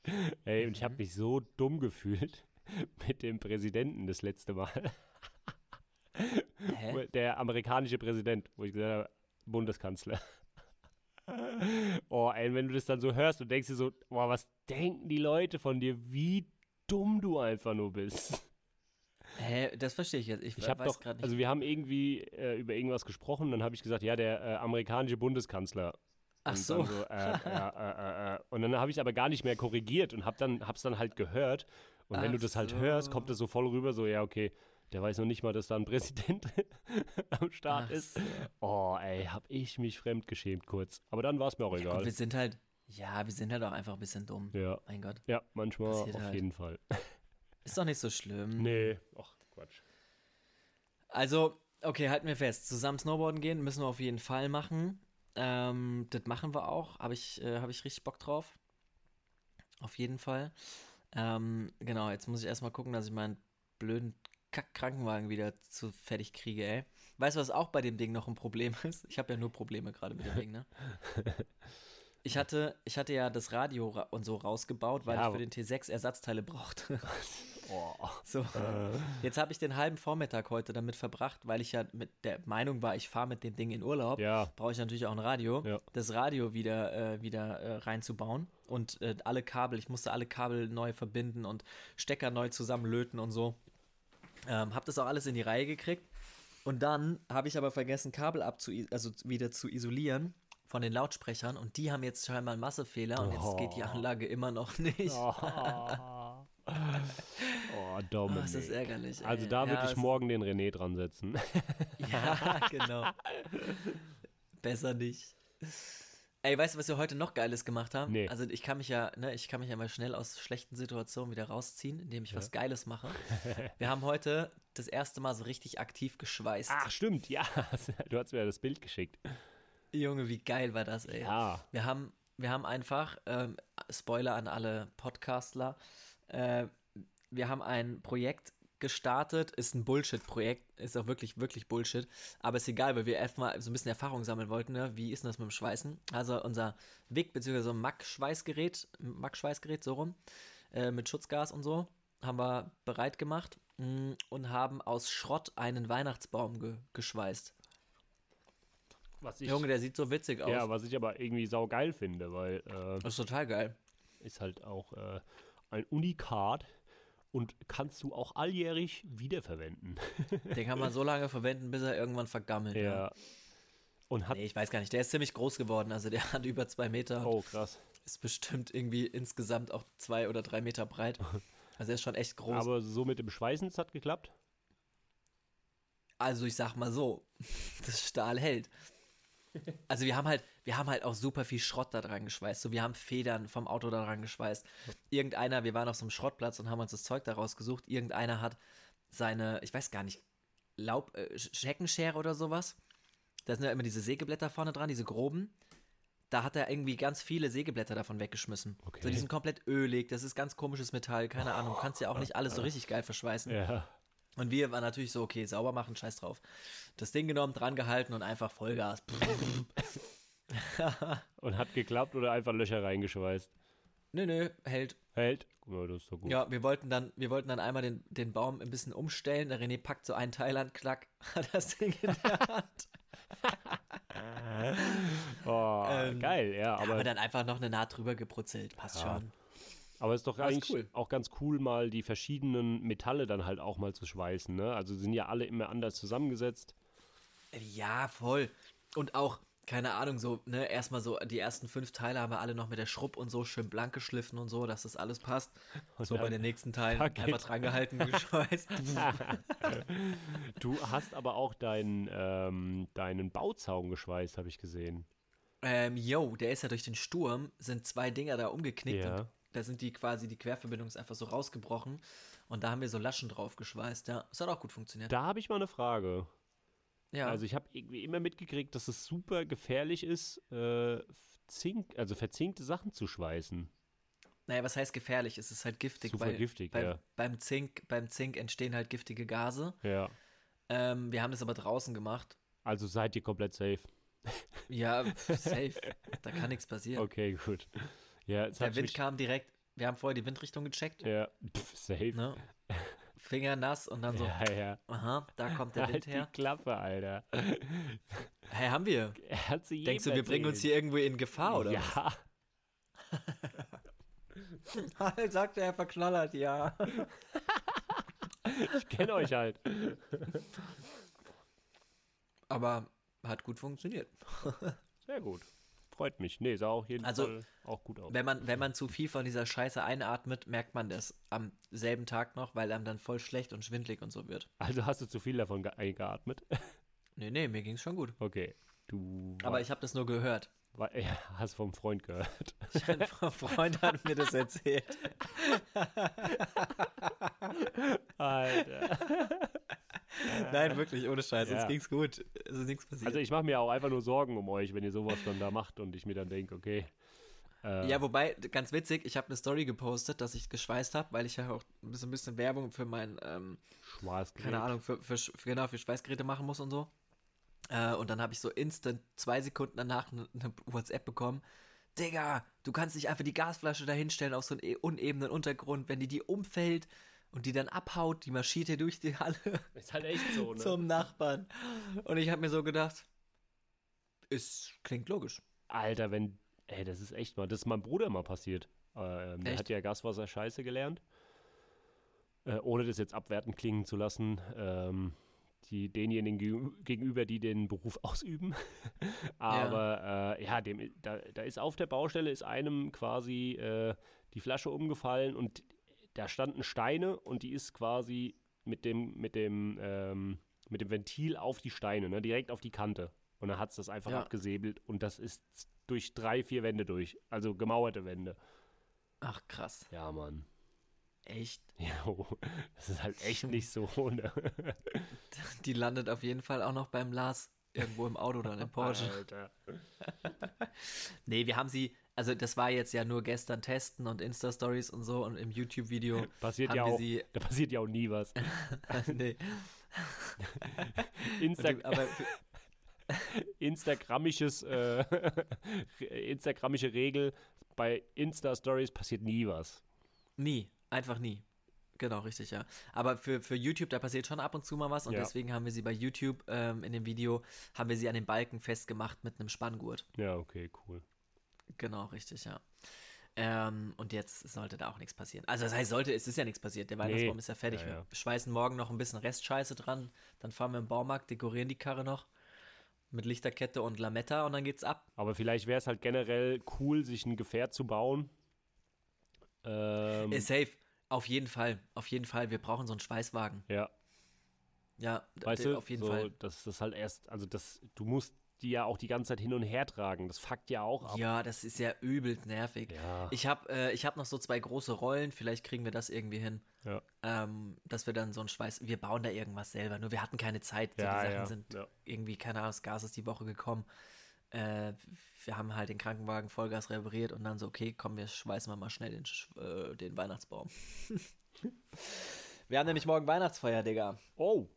Ey, und ich habe Mhm. mich so dumm gefühlt mit dem Präsidenten das letzte Mal. Hä? Der amerikanische Präsident, wo ich gesagt habe, Bundeskanzler. Oh, ey, wenn du das dann so hörst und denkst dir so, boah, was denken die Leute von dir, wie dumm du einfach nur bist. Hä? Das verstehe ich jetzt. Ich, Ich habe weiß doch, gerade nicht. also wir haben irgendwie äh, über irgendwas gesprochen, dann habe ich gesagt, ja, der äh, amerikanische Bundeskanzler. Ach Und so. Dann so äh, äh, äh, äh. Und dann habe ich aber gar nicht mehr korrigiert und habe dann, hab's dann halt gehört. Und wenn Ach du das halt so. hörst, kommt das so voll rüber, so, ja, okay, der weiß noch nicht mal, dass da ein Präsident am Start Ach ist. so. Oh, ey, hab ich mich fremdgeschämt kurz. Aber dann war es mir auch Ja, egal. gut, wir sind halt, ja, wir sind halt auch einfach ein bisschen dumm. ja, Mein Gott. ja, manchmal Passiert auf halt. jeden Fall. Ist doch nicht so schlimm. Nee, ach. Also, okay, halten wir fest. Zusammen Snowboarden gehen müssen wir auf jeden Fall machen. Ähm, das machen wir auch. Habe ich, äh, hab ich richtig Bock drauf. Auf jeden Fall. Ähm, genau, jetzt muss ich erstmal gucken, dass ich meinen blöden Kack-Krankenwagen wieder zu fertig kriege, ey. Weißt du, was auch bei dem Ding noch ein Problem ist? Ich habe ja nur Probleme gerade mit dem Ding, ne? Ich hatte, ich hatte ja das Radio ra und so rausgebaut, weil Ja, ich für den T6 Ersatzteile brauchte. Oh. So. Jetzt habe ich den halben Vormittag heute damit verbracht, weil ich ja mit der Meinung war, ich fahre mit dem Ding in Urlaub. Ja, Brauche ich natürlich auch ein Radio, Ja. das Radio wieder, äh, wieder äh, reinzubauen und äh, alle Kabel, ich musste alle Kabel neu verbinden und Stecker neu zusammenlöten und so. Ähm, hab das auch alles in die Reihe gekriegt und dann habe ich aber vergessen, Kabel abzu also wieder zu isolieren von den Lautsprechern und die haben jetzt scheinbar einen Massefehler und jetzt geht die Oh. Anlage immer noch nicht. Oh, oh Oh, Dominik. ist das ärgerlich. Also ey. da Ja, würde ich morgen den René dran setzen. Ja, genau. Besser nicht. Ey, weißt du, was wir heute noch Geiles gemacht haben? Nee. Also ich kann mich ja, ne, ich kann mich ja mal schnell aus schlechten Situationen wieder rausziehen, indem ich was Geiles mache. Wir haben heute das erste Mal so richtig aktiv geschweißt. Ach, stimmt, ja. Du hast mir ja das Bild geschickt. Junge, wie geil war das, ey. Ja. Wir haben, wir haben einfach, ähm, Spoiler an alle Podcastler, äh, wir haben ein Projekt gestartet, ist ein Bullshit-Projekt, ist auch wirklich, wirklich Bullshit, aber ist egal, weil wir erstmal so ein bisschen Erfahrung sammeln wollten, ne? wie ist denn das mit dem Schweißen? Also unser WIG bzw. so Mack-Schweißgerät, Mack-Schweißgerät, so rum, äh, mit Schutzgas und so, haben wir bereit gemacht mh, und haben aus Schrott einen Weihnachtsbaum ge geschweißt. Was ich, Junge, der sieht so witzig aus. ja, was ich aber irgendwie saugeil finde, weil äh, das ist total geil. ist halt auch äh, ein Unikat und kannst du auch alljährig wiederverwenden. Den kann man so lange verwenden, bis er irgendwann vergammelt. Ja. ja. Und hat. Nee, ich weiß gar nicht. Der ist ziemlich groß geworden. Also der hat über zwei Meter. Oh, krass. Ist bestimmt irgendwie insgesamt auch zwei oder drei Meter breit. Also er ist schon echt groß. Aber so mit dem Schweißen, das hat geklappt? also ich sag mal so, das Stahl hält. Also wir haben halt, wir haben halt auch super viel Schrott da dran geschweißt. So, wir haben Federn vom Auto da dran geschweißt. Irgendeiner, wir waren auf so einem Schrottplatz und haben uns das Zeug daraus gesucht. Irgendeiner hat seine, ich weiß gar nicht, Laub, äh, Sch- Heckenschere oder sowas da sind ja immer diese Sägeblätter vorne dran, diese groben. Da hat er irgendwie ganz viele Sägeblätter davon weggeschmissen. Okay. So, die sind komplett ölig, das ist ganz komisches Metall, keine Ahnung, kannst ja auch nicht alles so richtig geil verschweißen. Ja. Und wir waren natürlich so, okay, sauber machen, scheiß drauf. Das Ding genommen, dran gehalten und einfach Vollgas. Und hat geklappt oder einfach Löcher reingeschweißt? nö, nö, hält. Hält? Ja, das ist doch gut. Ja, wir wollten dann, wir wollten dann einmal den, den Baum ein bisschen umstellen. Der René packt so einen Teil an, klack, hat das Ding in der Hand. Oh, Ähm, geil, ja. Aber, Aber, dann einfach noch eine Naht drüber gebrutzelt. Passt Ja. schon. Aber ist doch ist eigentlich cool. auch ganz cool, mal die verschiedenen Metalle dann halt auch mal zu schweißen. Ne? Also sind ja alle immer anders zusammengesetzt. Ja, voll. Und auch, keine Ahnung, so, ne, erstmal so, die ersten fünf Teile haben wir alle noch mit der Schrupp und so schön blank geschliffen und so, dass das alles passt. so dann bei den nächsten Teilen Paket. einfach dran gehalten, geschweißt. Du hast aber auch deinen, ähm, deinen Bauzaun geschweißt, habe ich gesehen. ähm, yo, der ist ja durch den Sturm, sind zwei Dinger da umgeknickt Ja. und da sind die quasi, die Querverbindung ist einfach so rausgebrochen und da haben wir so Laschen drauf geschweißt, ja. Das hat auch gut funktioniert. Da habe ich mal eine Frage. ja. Also ich habe irgendwie immer mitgekriegt, dass es super gefährlich ist, äh, Zink, also verzinkte Sachen zu schweißen. naja, was heißt gefährlich? Es ist halt giftig, Super weil giftig, beim, ja. beim Zink, beim Zink entstehen halt giftige Gase. Ja. Ähm, wir haben das aber draußen gemacht. Also seid ihr komplett safe. Ja, safe. da kann nichts passieren. Okay, gut. Ja, Der Wind kam direkt. Wir haben vorher die Windrichtung gecheckt. Ja, pff, safe. Ne? Finger nass und dann so, Ja, ja. aha, da kommt der Wind Halt die her. Klappe, Alter. Hey, haben wir. Hat sie Denkst du, wir bringen uns hier irgendwo in Gefahr, oder Ja, was? Sagt er verknallert, ja. ich kenne euch halt. Aber hat gut funktioniert. Sehr gut. Freut mich. Nee, sah auch jeden Also, Fall auch gut aus. Wenn man, wenn man zu viel von dieser Scheiße einatmet, merkt man das am selben Tag noch, weil einem dann voll schlecht und schwindlig und so wird. Also hast du zu viel davon ge- eingeatmet? Nee, nee, mir ging's schon gut. Okay. Du Aber ich habe das nur gehört. war, ja, hast vom Freund gehört. Ein Freund hat mir das erzählt. Alter. Nein, wirklich, ohne Scheiß. Ja. Uns ging's gut. Es ist nichts passiert. Also ich mache mir auch einfach nur Sorgen um euch, wenn ihr sowas dann da macht und ich mir dann denke, okay. Äh, Ja, wobei, ganz witzig, ich habe eine Story gepostet, dass ich geschweißt habe, weil ich ja auch ein bisschen, ein bisschen Werbung für mein, ähm, Schwarzgerät. keine Ahnung, für, für, Sch- genau, für Schweißgeräte machen muss und so. Äh, und dann habe ich so instant zwei Sekunden danach eine ne WhatsApp bekommen. Digga, du kannst nicht einfach die Gasflasche da hinstellen auf so einen e- unebenen Untergrund, wenn die die umfällt und die dann abhaut, die Maschine durch die Halle Ist halt echt so, ne? zum Nachbarn. Und ich habe mir so gedacht, es klingt logisch. Alter, wenn. Ey, das ist echt mal. Das ist meinem Bruder mal passiert. Ähm, der hat ja Gaswasser scheiße gelernt. Äh, ohne das jetzt abwertend klingen zu lassen. Ähm, die, denjenigen gegenüber, die den Beruf ausüben. Aber äh, ja, dem, da, da ist auf der Baustelle ist einem quasi äh, die Flasche umgefallen und da standen Steine und die ist quasi mit dem, mit dem, ähm, mit dem Ventil auf die Steine, ne, direkt auf die Kante. Und dann hat es das einfach Ja. abgesäbelt und das ist durch drei, vier Wände durch. Also gemauerte Wände. Ach, krass. Ja, Mann. Echt? Jo, das ist halt echt nicht so, ne? Die landet auf jeden Fall auch noch beim Lars irgendwo im Auto oder im Porsche. Alter. Nee, wir haben sie, also das war jetzt ja nur gestern testen und Insta-Stories und so und im YouTube-Video Passiert haben ja wir auch, sie. da passiert ja auch nie was. nee. Insta aber Instagrammisches, äh, Instagrammische Regel, bei Insta-Stories passiert nie was. nie, einfach nie. Genau, richtig, ja. Aber für, für YouTube, da passiert schon ab und zu mal was und Ja. deswegen haben wir sie bei YouTube ähm, in dem Video, haben wir sie an den Balken festgemacht mit einem Spanngurt. Ja, okay, cool. Genau, richtig, ja. Ähm, und jetzt sollte da auch nichts passieren. Also das heißt, sollte, es ist ja nichts passiert. Der Weihnachtsbaum Nee. ist ja fertig. Ja, ja. Wir schweißen morgen noch ein bisschen Restscheiße dran. Dann fahren wir im Baumarkt, dekorieren die Karre noch mit Lichterkette und Lametta und dann geht's ab. Aber vielleicht wäre es halt generell cool, sich ein Gefährt zu bauen. Ähm, Ist safe. Auf jeden Fall. Auf jeden Fall. Wir brauchen so einen Schweißwagen. ja, Ja, weißt du, auf jeden so, Fall. das halt erst, also das, du musst die ja auch die ganze Zeit hin und her tragen. Das fuckt ja auch ab. Ja, das ist ja übelst nervig. Ja. Ich habe äh, ich hab noch so zwei große Rollen, vielleicht kriegen wir das irgendwie hin. Ja. Ähm, dass wir dann so einen Schweiß, wir bauen da irgendwas selber, nur wir hatten keine Zeit. So, Ja, die Sachen sind irgendwie, keine Ahnung, das Gas ist die Woche gekommen. Äh, wir haben halt den Krankenwagen Vollgas repariert und dann so, okay, komm, wir schweißen wir mal schnell den, äh, den Weihnachtsbaum. wir haben nämlich morgen Weihnachtsfeier, Digga. Oh,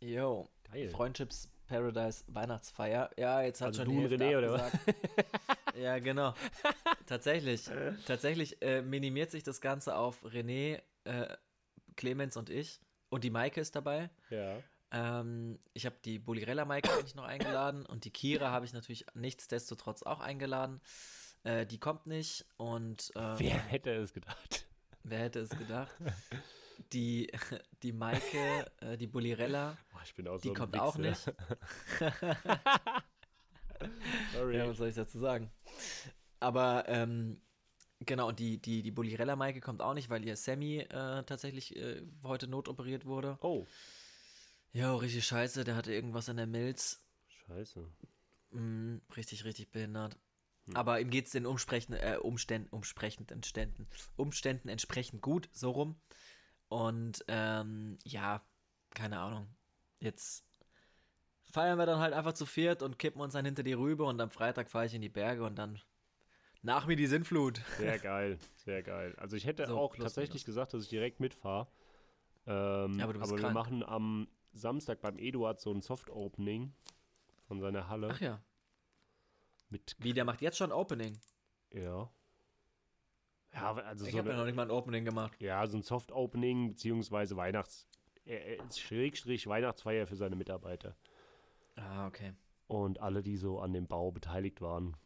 Jo. Geil. Freundships Paradise Weihnachtsfeier. Ja, jetzt hat Also schon du und René, oder was? ja, genau. Tatsächlich. Tatsächlich äh, minimiert sich das Ganze auf René, äh, Clemens und ich. Und die Maike ist dabei. ja. Ähm, ich habe die Bulirella Maike eigentlich noch eingeladen und die Kira habe ich natürlich nichtsdestotrotz auch eingeladen. Äh, die kommt nicht und ähm, Wer hätte es gedacht? wer hätte es gedacht? Die, die Maike, äh, die Bulirella, Boah, auch die so kommt auch Wichser. nicht. Sorry. Ja, was soll ich dazu sagen? Aber ähm, genau, und die, die, die Bulirella Maike kommt auch nicht, weil ihr Sammy äh, tatsächlich äh, heute notoperiert wurde. Oh, Jo, richtig scheiße, der hatte irgendwas in der Milz. scheiße. Mm, richtig, richtig behindert. Hm. Aber ihm geht es den Umsprechen, äh, Umständen, umsprechend Umständen entsprechend gut, so rum. Und ähm, ja, keine Ahnung. Jetzt feiern wir dann halt einfach zu viert und kippen uns dann hinter die Rübe und am Freitag fahre ich in die Berge und dann nach mir die Sintflut. Sehr geil, sehr geil. Also ich hätte So, auch tatsächlich gesagt, dass ich direkt mitfahre. Ähm, aber du bist wir machen am Samstag beim Eduard so ein Soft-Opening von seiner Halle Ach ja. mit Wie, der macht jetzt schon Opening. ja. Ja, also Ich so habe ja noch nicht mal ein Opening gemacht. ja, so ein Soft-Opening beziehungsweise Weihnachts äh, äh, Schrägstrich Weihnachtsfeier für seine Mitarbeiter Ah, okay. und alle, die so an dem Bau beteiligt waren.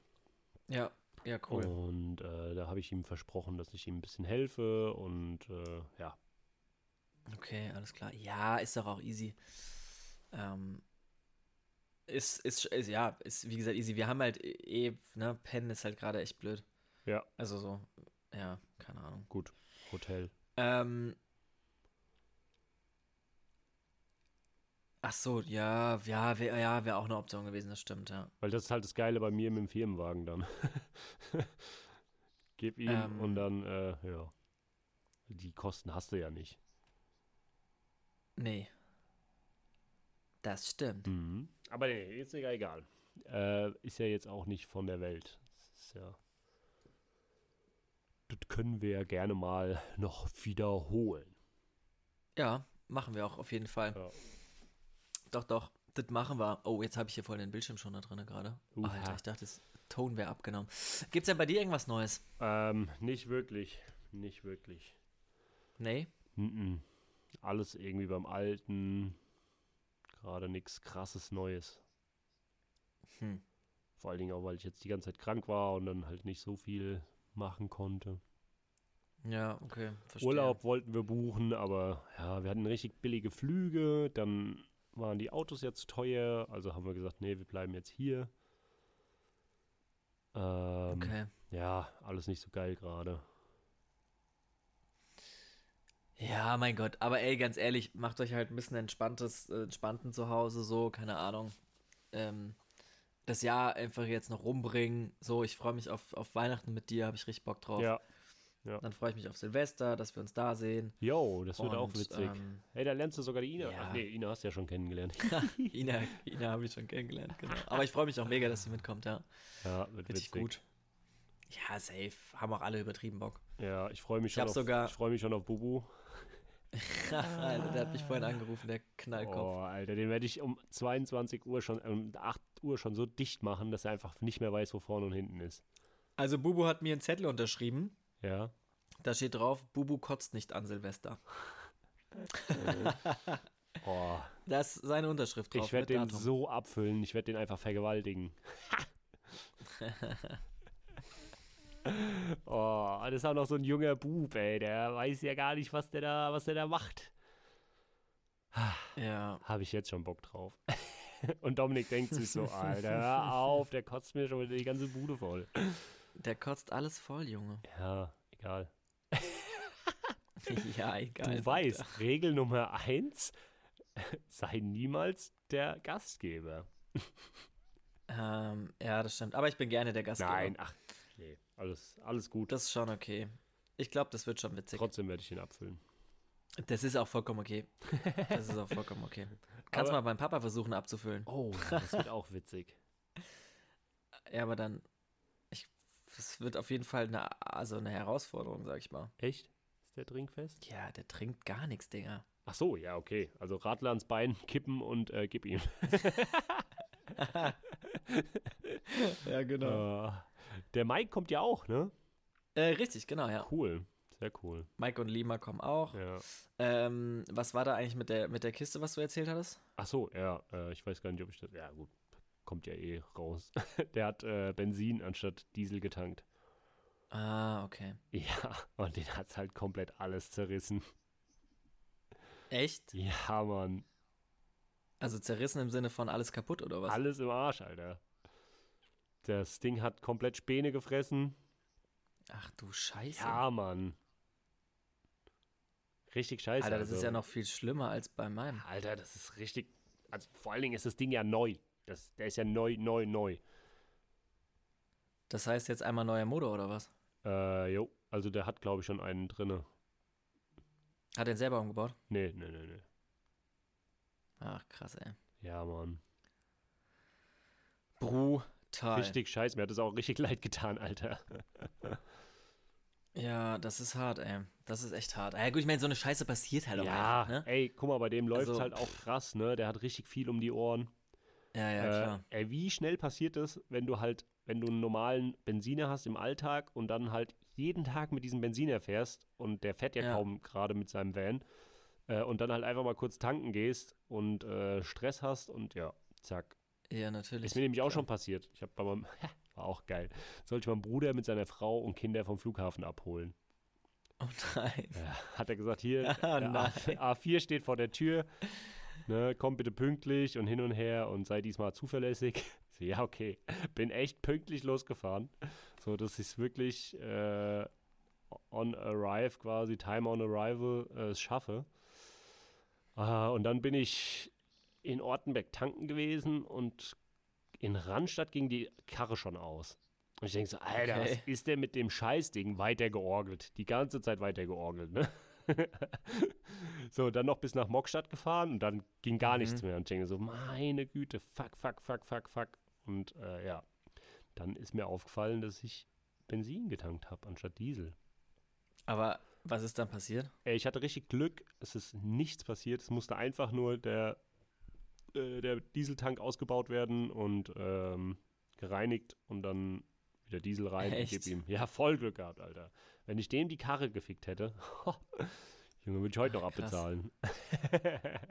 Ja, ja, cool. Und äh, da habe ich ihm versprochen, dass ich ihm ein bisschen helfe und äh, ja, Okay, alles klar. Ja, ist doch auch easy. Ähm, ist, ist, ist, ja, ist wie gesagt easy. Wir haben halt eh, ne, Pen ist halt gerade echt blöd. Ja. Also so, ja, keine Ahnung. gut, Hotel. Ähm, ach so, ja, ja, wäre ja, wär auch eine Option gewesen, das stimmt, ja. Weil das ist halt das Geile bei mir mit dem Firmenwagen dann. Gib ihm Ähm. und dann, äh, ja. Die Kosten hast du ja nicht. Nee. Das stimmt. Mhm. Aber nee, ist ja egal. Äh, ist ja jetzt auch nicht von der Welt. Das ist ja. Das können wir ja gerne mal noch wiederholen. Ja, machen wir auch auf jeden Fall. Ja. Doch, doch, das machen wir. Oh, jetzt habe ich hier voll den Bildschirm schon da drin gerade. Alter, ich dachte, das Ton wäre abgenommen. Gibt's denn bei dir irgendwas Neues? Ähm, nicht wirklich. Nicht wirklich. Nee? Mhm. Alles irgendwie beim Alten. Gerade nichts krasses Neues. Hm. Vor allen Dingen auch, weil ich jetzt die ganze Zeit krank war und dann halt nicht so viel machen konnte. Ja, okay. Verstehe. Urlaub wollten wir buchen, aber ja, wir hatten richtig billige Flüge. Dann waren die Autos jetzt teuer. Also haben wir gesagt, nee, wir bleiben jetzt hier. Ähm, Okay. Ja, alles nicht so geil gerade. Ja, mein Gott. Aber ey, ganz ehrlich, macht euch halt ein bisschen entspanntes, äh, entspannten zu Hause, so, keine Ahnung. Ähm, das Jahr einfach jetzt noch rumbringen. So, ich freue mich auf, auf Weihnachten mit dir, habe ich richtig Bock drauf. Ja. Dann freue ich mich auf Silvester, dass wir uns da sehen. Jo, das wird auch Und, witzig. ähm, hey, da lernst du sogar die Ina. ja. Ach nee, Ina hast du ja schon kennengelernt. Ina, Ina habe ich schon kennengelernt, genau. Aber ich freue mich auch mega, dass sie mitkommt, ja. ja, wird Richtig witzig. gut. Ja, safe. Haben auch alle übertrieben Bock. Ja, ich freue mich Ich schon hab auf, sogar- ich freue mich schon auf Bubu. Alter, der hat mich vorhin angerufen, der Knallkopf. Oh, Alter, den werde ich um 22 Uhr schon, um 8 Uhr schon so dicht machen, dass er einfach nicht mehr weiß, wo vorne und hinten ist. Also Bubu hat mir einen Zettel unterschrieben. Ja. Da steht drauf, Bubu kotzt nicht an Silvester. Oh, Da ist seine Unterschrift drauf. ich werde den Datum. so abfüllen, ich werde den einfach vergewaltigen. oh, das ist auch noch so ein junger Bub, ey, der weiß ja gar nicht, was der da, was der da macht. Ja, Habe ich jetzt schon Bock drauf. Und Dominik denkt sich so, Alter, hör auf, der kotzt mir schon wieder die ganze Bude voll. der kotzt alles voll, Junge. Ja, egal. ja, egal. Du weißt, Regel Nummer eins, sei niemals der Gastgeber. Ähm, ja, das stimmt. Aber ich bin gerne der Gastgeber. Nein, ach, nee, alles, alles gut. Das ist schon okay. Ich glaube, das wird schon witzig. Trotzdem werde ich ihn abfüllen. Das ist auch vollkommen okay. Das ist auch vollkommen okay. Kannst Aber- mal beim Papa versuchen abzufüllen. Oh, das wird auch witzig. Ja, aber dann. Ich, es wird auf jeden Fall eine, also eine Herausforderung, sag ich mal. Echt? Ist der trinkfest? Ja, der trinkt gar nichts, Digga. Ach so, ja, okay. Also Radler ans Bein, kippen und äh, gib ihm. Ja, Äh, der Mike kommt ja auch, ne? Äh, richtig, genau, ja. Cool. Sehr cool. Mike und Lima kommen auch. Ja. Ähm, was war da eigentlich mit der, mit der Kiste, was du erzählt hattest? Ach so, ja. Äh, ich weiß gar nicht, ob ich das. Ja, gut. Kommt ja eh raus. der hat äh, Benzin anstatt Diesel getankt. Ah, okay. Ja, und den hat's halt komplett alles zerrissen. Echt? Ja, Mann. Also zerrissen im Sinne von alles kaputt oder was? Alles im Arsch, Alter. Das Ding hat komplett Späne gefressen. Ach du Scheiße. Ja, Mann. Richtig scheiße. Alter, das ist also. ja noch viel schlimmer als bei meinem. Alter, das ist richtig. Also vor allen Dingen ist das Ding ja neu. Das, der ist ja neu, neu, neu. Das heißt jetzt einmal neuer Motor oder was? Äh, jo. Also der hat, glaube ich, schon einen drinne. Hat er selber umgebaut? Nee, nee, nee, nee. Ach, krass, ey. Ja, Mann. Brutal. Richtig scheiße. Mir hat das auch richtig leid getan, Alter. Ja, das ist hart, ey. Das ist echt hart. Ja, gut, ich meine, so eine Scheiße passiert halt auch ja, einfach, ne? ey, guck mal, bei dem läuft es Also, halt auch krass, ne? Der hat richtig viel um die Ohren. Ja, ja, klar. Äh, ey, wie schnell passiert das, wenn du halt, wenn du einen normalen Benziner hast im Alltag und dann halt jeden Tag mit diesem Benziner fährst und der fährt ja, Ja. kaum gerade mit seinem Van äh, und dann halt einfach mal kurz tanken gehst und äh, Stress hast und ja, zack. Ja, natürlich. Ist mir nämlich auch klar. schon passiert. Ich habe bei meinem, war auch geil, sollte ich meinen Bruder mit seiner Frau und Kinder vom Flughafen abholen. Oh nein. Ja, hat er gesagt, hier, Ah, der nein. A, A4 steht vor der Tür, ne, komm bitte pünktlich und hin und her und sei diesmal zuverlässig. So, ja, okay. Bin echt pünktlich losgefahren, so dass ich es wirklich äh, on arrive quasi, time on arrival äh, es schaffe. Ah, und dann bin ich in Ortenberg tanken gewesen und in Randstadt ging die Karre schon aus. Und ich denke so, Alter, Okay. was ist denn mit dem Scheißding weiter georgelt? Die ganze Zeit weiter georgelt, ne? so, dann noch bis nach Mockstadt gefahren und dann ging gar Mhm. nichts mehr. Und ich denke so, meine Güte, fuck, fuck, fuck, fuck, fuck. Und äh, ja, dann ist mir aufgefallen, dass ich Benzin getankt habe anstatt Diesel. Aber was ist dann passiert? Ey, ich hatte richtig Glück, es ist nichts passiert. Es musste einfach nur der, äh, der Dieseltank ausgebaut werden und ähm, gereinigt und dann wieder Diesel rein Echt? und gib ihm. Ja, voll Glück gehabt, Alter. Wenn ich dem die Karre gefickt hätte, Junge, würde ich heute noch abbezahlen.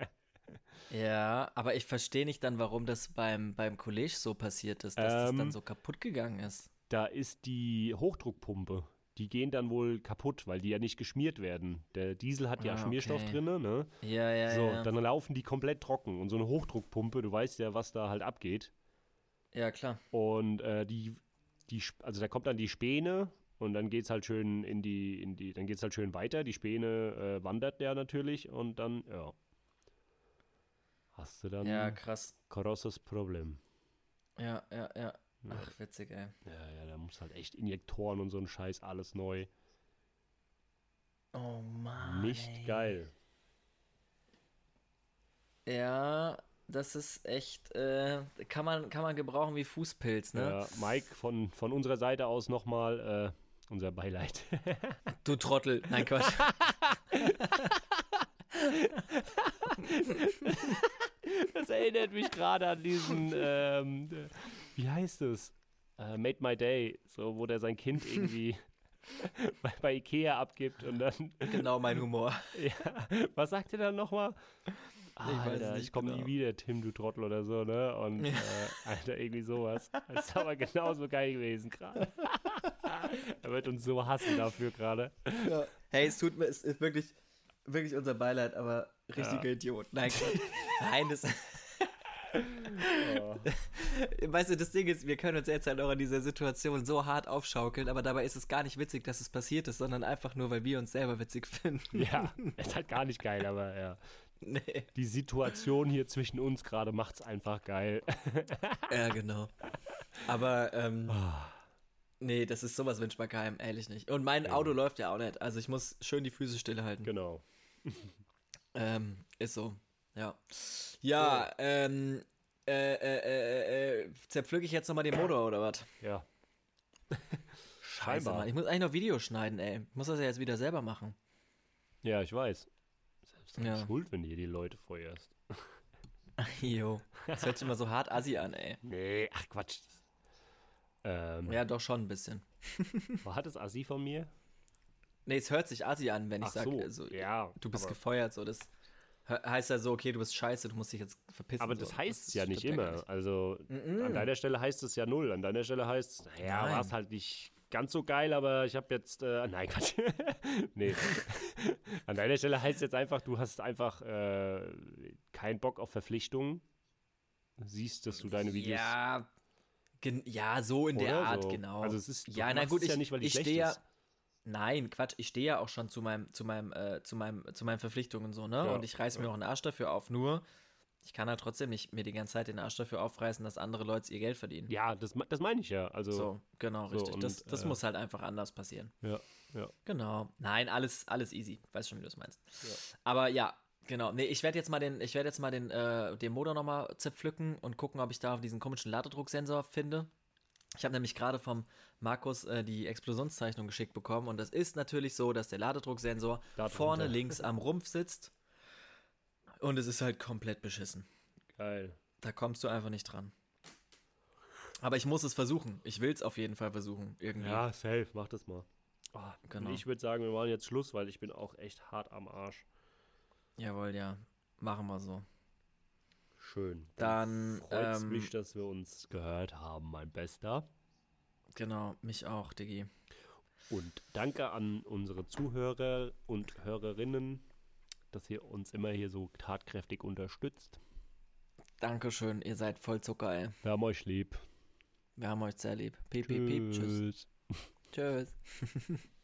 Ja, aber ich verstehe nicht dann, warum das beim, beim College so passiert ist, dass das Ähm, dann so kaputt gegangen ist. da ist die Hochdruckpumpe. Die gehen dann wohl kaputt, weil die ja nicht geschmiert werden. Der Diesel hat ja Ah, Schmierstoff okay. drinne, ne? Ja, ja, so, ja. dann laufen die komplett trocken. Und so eine Hochdruckpumpe, du weißt ja, was da halt abgeht. ja, klar. Und äh, die, die, also da kommt dann die Späne und dann geht's halt schön in die, in die, dann geht's halt schön weiter. Die Späne äh, wandert ja natürlich und dann, ja. Hast du dann Ja, krass. großes Problem. Ja, ja, ja. Ach, witzig, ey. Ja, ja, da muss halt echt Injektoren und so ein Scheiß, alles neu. Oh Mann. Nicht ey. geil. Ja, das ist echt, äh, kann man, kann man gebrauchen wie Fußpilz, ne? Ja, Mike, von, von unserer Seite aus nochmal äh, unser Beileid. Du Trottel. Nein, Quatsch. Das erinnert mich gerade an diesen, ähm, äh, wie heißt es? Äh, Made My Day, so wo der sein Kind irgendwie bei, bei Ikea abgibt und dann, genau mein Humor. ja, was sagt er dann nochmal? weiß es Alter, ich komme genau. nie wieder, Tim, du Trottel oder so, ne? Und, äh, Alter, irgendwie sowas. Das ist aber genauso geil gewesen gerade. er wird uns so hassen dafür gerade. Hey, es tut mir, es ist wirklich, wirklich unser Beileid, aber richtiger Ja. Idiot. Nein. Nein, das. Oh. Weißt du, das Ding ist, wir können uns jetzt halt auch in dieser Situation so hart aufschaukeln, aber dabei ist es gar nicht witzig, dass es passiert ist, sondern einfach nur, weil wir uns selber witzig finden. Ja, ist halt gar nicht geil, aber ja. nee. Die Situation hier zwischen uns gerade macht's einfach geil. Ja, genau. Aber, ähm, nee, das ist sowas wünscht man keinem, ehrlich nicht. Und mein Auto läuft ja auch nicht. Also ich muss schön die Füße stillhalten. genau. Ähm, ist so. Ja. Ja, ähm, äh, äh, äh, äh, zerpflücke ich jetzt nochmal den Motor oder was? Ja. Scheiße. Mann. Ich muss eigentlich noch Videos schneiden, ey. Ich muss das ja jetzt wieder selber machen. Ja, ich weiß. Selbst Ja. schuld, wenn du hier die Leute feuerst. Jo. Das hört sich immer so hart assi an, ey. Nee, ach Quatsch. Ähm, Ja, doch schon ein bisschen. War das Assi von mir? Nee, es hört sich assi an, wenn ich sage, so, also, ja, du bist gefeuert, so. Das heißt ja so, okay, du bist scheiße, du musst dich jetzt verpissen. Aber so. das heißt es ja nicht immer. nicht. Also an deiner Stelle heißt es ja null. An deiner Stelle heißt es, ja, Nein. war es halt nicht ganz so geil, aber ich habe jetzt, äh, nein, Quatsch. nee. an deiner Stelle heißt es jetzt einfach, du hast einfach äh, keinen Bock auf Verpflichtungen. Siehst, dass du deine Videos. Ja, ja, so in der Art, so. genau. Also es ist- ja, na gut, ich, ja nicht, weil die ich schlecht stehe ja. Nein, Quatsch, ich stehe ja auch schon zu meinem, zu meinem, äh, zu meinem, zu meinen Verpflichtungen so, ne? Ja, Und ich reiße mir auch einen Arsch dafür auf. Nur, ich kann halt trotzdem nicht mir die ganze Zeit den Arsch dafür aufreißen, dass andere Leute ihr Geld verdienen. Ja, das, das meine ich ja. Also, So, genau, So, richtig. das und, das äh, muss halt einfach anders passieren. ja, ja. Genau. Nein, alles, alles easy. Weiß schon, wie du es meinst. Aber ja, genau. Nee, ich werde jetzt mal den, ich werde jetzt mal den, äh, den Motor nochmal zerpflücken und gucken, ob ich da diesen komischen Ladedrucksensor finde. Ich habe nämlich gerade vom Markus äh, die Explosionszeichnung geschickt bekommen und das ist natürlich so, dass der Ladedrucksensor Da vorne links am Rumpf sitzt und es ist halt komplett beschissen. Geil. Da kommst du einfach nicht dran. Aber ich muss es versuchen. Ich will es auf jeden Fall versuchen. Irgendwie. Ja, safe, mach das mal. Oh, Genau. Ich würde sagen, wir machen jetzt Schluss, weil ich bin auch echt hart am Arsch. Jawohl, ja. Machen wir so. Schön. Dann, freut's ähm, mich, dass wir uns gehört haben, mein Bester. Genau, mich auch, Diggi. Und danke an unsere Zuhörer und Hörerinnen, dass ihr uns immer hier so tatkräftig unterstützt. Dankeschön, ihr seid voll Zucker, ey. Wir haben euch lieb. Wir haben euch sehr lieb. Piep, piep, piep. Tschüss. Tschüss.